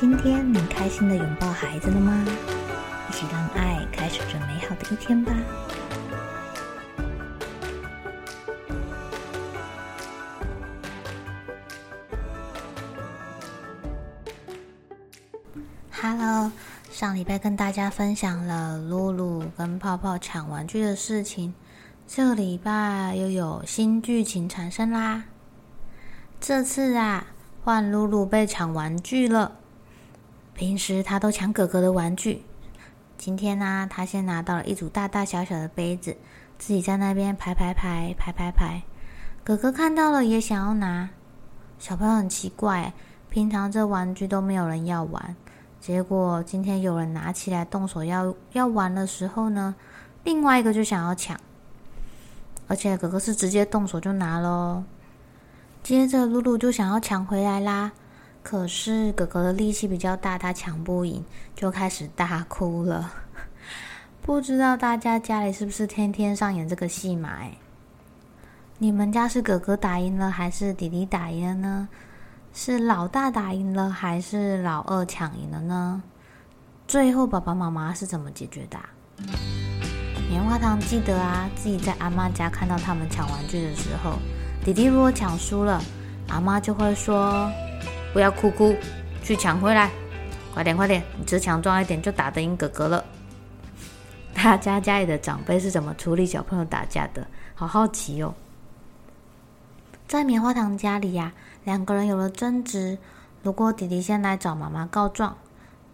今天你开心的拥抱孩子了吗？一起让爱开始这美好的一天吧。Hello，上礼拜跟大家分享了露露跟泡泡抢玩具的事情，这个礼拜又有新剧情产生啦。这次啊，换露露被抢玩具了。平时他都抢哥哥的玩具，今天呢，他先拿到了一组大大小小的杯子，自己在那边排排排排排排。哥哥看到了也想要拿，小朋友很奇怪，平常这玩具都没有人要玩，结果今天有人拿起来动手要要玩的时候呢，另外一个就想要抢，而且哥哥是直接动手就拿喽，接着露露就想要抢回来啦。可是哥哥的力气比较大，他抢不赢，就开始大哭了。不知道大家家里是不是天天上演这个戏码？哎，你们家是哥哥打赢了，还是弟弟打赢了呢？是老大打赢了，还是老二抢赢了呢？最后爸爸妈妈是怎么解决的？棉花糖记得啊，自己在阿妈家看到他们抢玩具的时候，弟弟如果抢输了，阿妈就会说。不要哭哭，去抢回来！快点快点，你只强壮一点就打得赢哥哥了。大家家里的长辈是怎么处理小朋友打架的？好好奇哦。在棉花糖家里呀，两个人有了争执，如果弟弟先来找妈妈告状，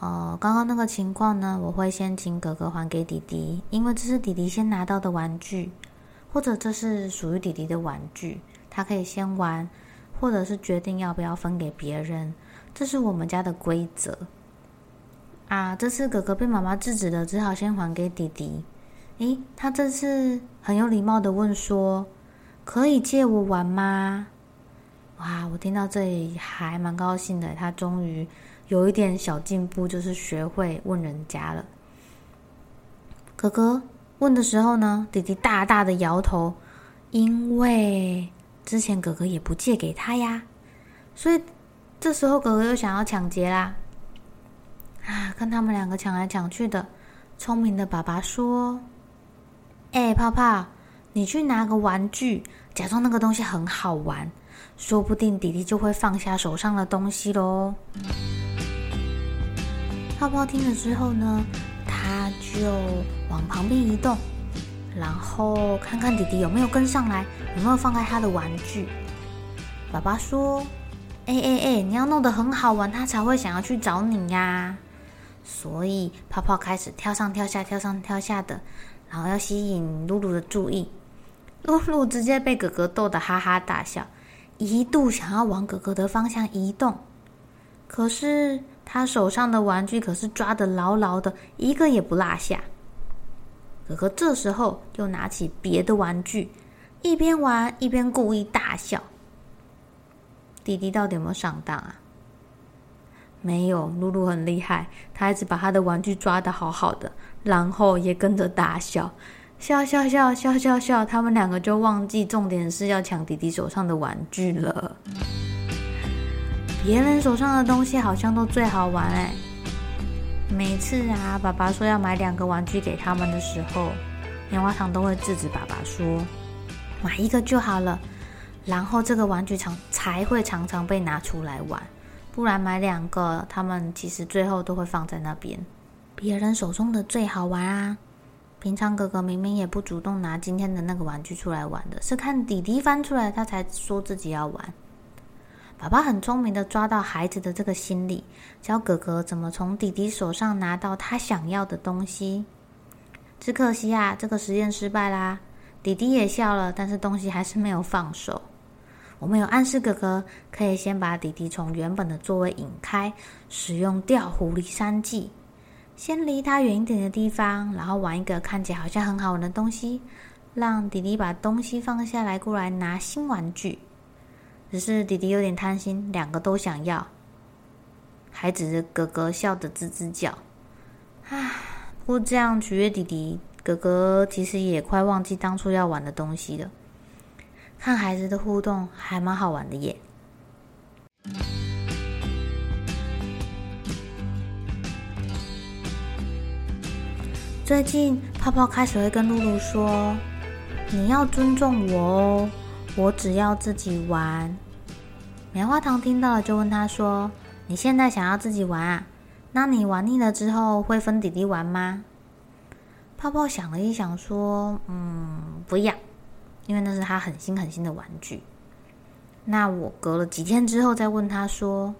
哦，刚刚那个情况呢，我会先请哥哥还给弟弟，因为这是弟弟先拿到的玩具，或者这是属于弟弟的玩具，他可以先玩。或者是决定要不要分给别人，这是我们家的规则啊。这次哥哥被妈妈制止了，只好先还给弟弟。诶，他这次很有礼貌的问说：“可以借我玩吗？”哇，我听到这里还蛮高兴的，他终于有一点小进步，就是学会问人家了。哥哥问的时候呢，弟弟大大的摇头，因为。之前哥哥也不借给他呀，所以这时候哥哥又想要抢劫啦！啊，看他们两个抢来抢去的，聪明的爸爸说：“哎，泡泡，你去拿个玩具，假装那个东西很好玩，说不定弟弟就会放下手上的东西喽。”泡泡听了之后呢，他就往旁边移动。然后看看弟弟有没有跟上来，有没有放开他的玩具。爸爸说：“哎哎哎，你要弄得很好玩，他才会想要去找你呀。”所以泡泡开始跳上跳下，跳上跳下的，然后要吸引露露的注意。露露直接被哥哥逗得哈哈大笑，一度想要往哥哥的方向移动，可是他手上的玩具可是抓得牢牢的，一个也不落下。哥哥这时候又拿起别的玩具，一边玩一边故意大笑。弟弟到底有没有上当啊？没有，露露很厉害，他一直把他的玩具抓的好好的，然后也跟着大笑，笑笑笑笑笑笑，他们两个就忘记重点是要抢弟弟手上的玩具了。别人手上的东西好像都最好玩哎。每次啊，爸爸说要买两个玩具给他们的时候，棉花糖都会制止爸爸说：“买一个就好了。”然后这个玩具常才会常常被拿出来玩，不然买两个，他们其实最后都会放在那边。别人手中的最好玩啊！平常哥哥明明也不主动拿今天的那个玩具出来玩的，是看弟弟翻出来，他才说自己要玩。爸爸很聪明的抓到孩子的这个心理，教哥哥怎么从弟弟手上拿到他想要的东西。只可惜啊，这个实验失败啦！弟弟也笑了，但是东西还是没有放手。我们有暗示哥哥可以先把弟弟从原本的座位引开，使用调虎离山计，先离他远一点的地方，然后玩一个看起来好像很好玩的东西，让弟弟把东西放下来，过来拿新玩具。只是弟弟有点贪心，两个都想要，孩子哥哥笑得吱吱叫。唉，不过这样取悦弟弟，哥哥其实也快忘记当初要玩的东西了。看孩子的互动还蛮好玩的耶。最近泡泡开始会跟露露说：“你要尊重我哦，我只要自己玩。”棉花糖听到了就问他说：“你现在想要自己玩啊？那你玩腻了之后会分弟弟玩吗？”泡泡想了一想说：“嗯，不要，因为那是他很新很新的玩具。”那我隔了几天之后再问他说：“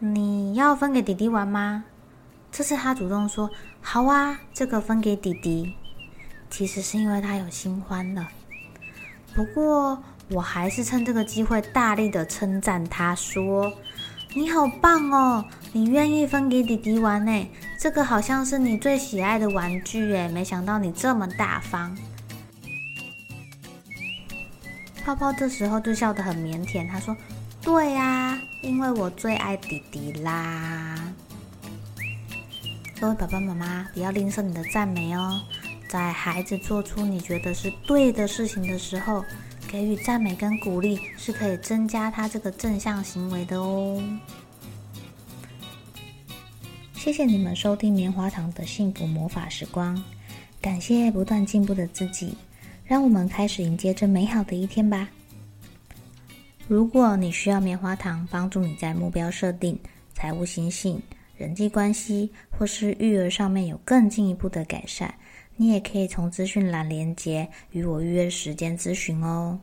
你要分给弟弟玩吗？”这次他主动说：“好啊，这个分给弟弟。”其实是因为他有新欢了。不过我还是趁这个机会大力的称赞他说：“你好棒哦，你愿意分给弟弟玩呢？这个好像是你最喜爱的玩具诶，没想到你这么大方。”泡泡这时候就笑得很腼腆，他说：“对呀，因为我最爱弟弟啦。”各位爸爸妈妈，不要吝啬你的赞美哦。在孩子做出你觉得是对的事情的时候，给予赞美跟鼓励，是可以增加他这个正向行为的哦。谢谢你们收听棉花糖的幸福魔法时光，感谢不断进步的自己，让我们开始迎接这美好的一天吧。如果你需要棉花糖帮助你在目标设定、财务心性。人际关系或是育儿上面有更进一步的改善，你也可以从资讯栏连接与我预约时间咨询哦。